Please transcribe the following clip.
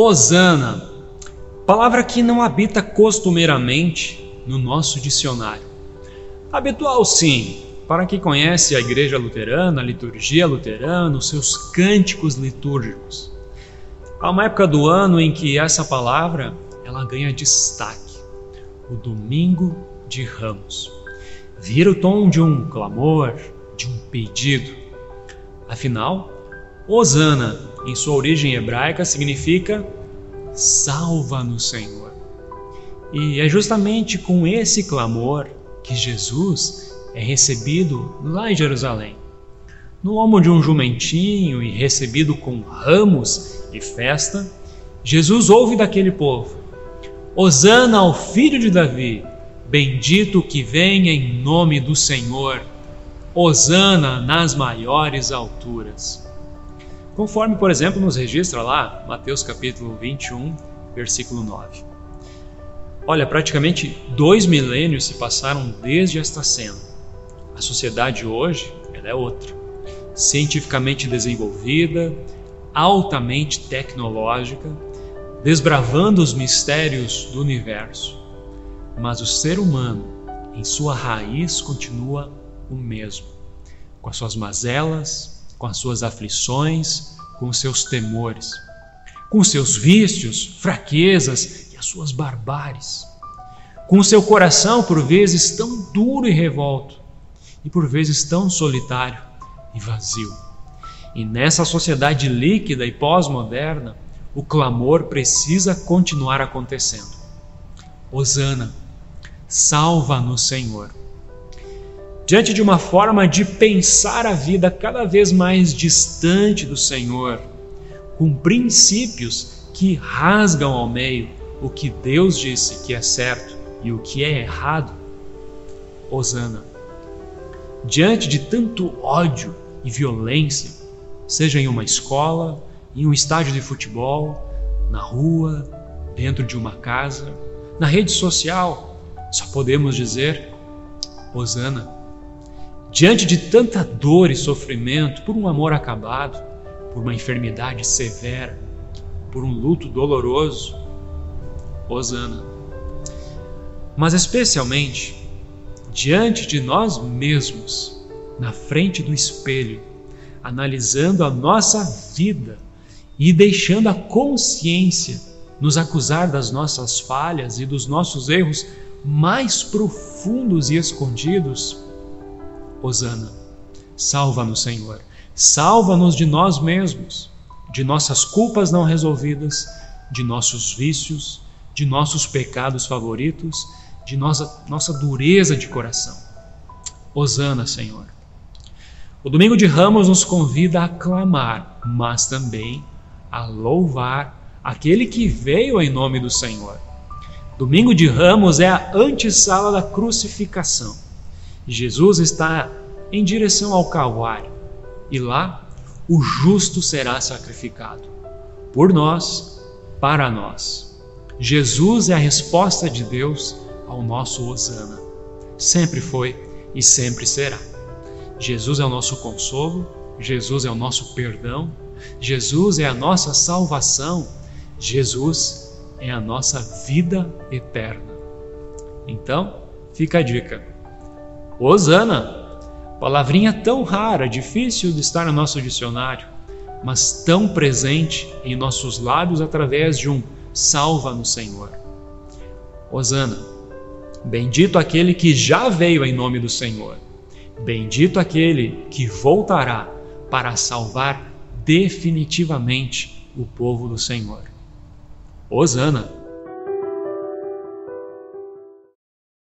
Osana, palavra que não habita costumeiramente no nosso dicionário. Habitual, sim, para quem conhece a Igreja Luterana, a liturgia luterana, os seus cânticos litúrgicos. Há uma época do ano em que essa palavra ela ganha destaque, o Domingo de Ramos. Vira o tom de um clamor, de um pedido. Afinal, Osana, em sua origem hebraica, significa salva-nos, Senhor. E é justamente com esse clamor que Jesus é recebido lá em Jerusalém. No lombo de um jumentinho e recebido com ramos e festa, Jesus ouve daquele povo: Hosana ao filho de Davi, bendito que vem em nome do Senhor, Hosana nas maiores alturas. Conforme, por exemplo, nos registra lá Mateus capítulo 21, versículo 9. Olha, praticamente dois milênios se passaram desde esta cena. A sociedade hoje ela é outra, cientificamente desenvolvida, altamente tecnológica, desbravando os mistérios do universo. Mas o ser humano, em sua raiz, continua o mesmo, com as suas mazelas, com as suas aflições, com os seus temores, com os seus vícios, fraquezas as suas barbáries, com o seu coração por vezes tão duro e revolto, e por vezes tão solitário e vazio. E nessa sociedade líquida e pós-moderna, o clamor precisa continuar acontecendo. Hosana, salva-nos, Senhor. Diante de uma forma de pensar a vida cada vez mais distante do Senhor, com princípios que rasgam ao meio o que Deus disse que é certo e o que é errado, Osana. Diante de tanto ódio e violência, seja em uma escola, em um estádio de futebol, na rua, dentro de uma casa, na rede social, só podemos dizer Osana. Diante de tanta dor e sofrimento por um amor acabado, por uma enfermidade severa, por um luto doloroso, Hosana. Mas especialmente diante de nós mesmos, na frente do espelho, analisando a nossa vida e deixando a consciência nos acusar das nossas falhas e dos nossos erros mais profundos e escondidos. Hosana, salva-nos, Senhor, salva-nos de nós mesmos, de nossas culpas não resolvidas, de nossos vícios, de nossos pecados favoritos, de nossa, nossa dureza de coração. Hosana, Senhor. O domingo de Ramos nos convida a clamar, mas também a louvar aquele que veio em nome do Senhor. Domingo de Ramos é a antessala da crucificação. Jesus está em direção ao Calvário e lá o justo será sacrificado por nós, para nós. Jesus é a resposta de Deus ao nosso Osana. Sempre foi e sempre será. Jesus é o nosso consolo, Jesus é o nosso perdão, Jesus é a nossa salvação, Jesus é a nossa vida eterna. Então, fica a dica. Osana, palavrinha tão rara, difícil de estar no nosso dicionário, mas tão presente em nossos lábios através de um salva-nos, Senhor. Osana, bendito aquele que já veio em nome do Senhor. Bendito aquele que voltará para salvar definitivamente o povo do Senhor. Osana.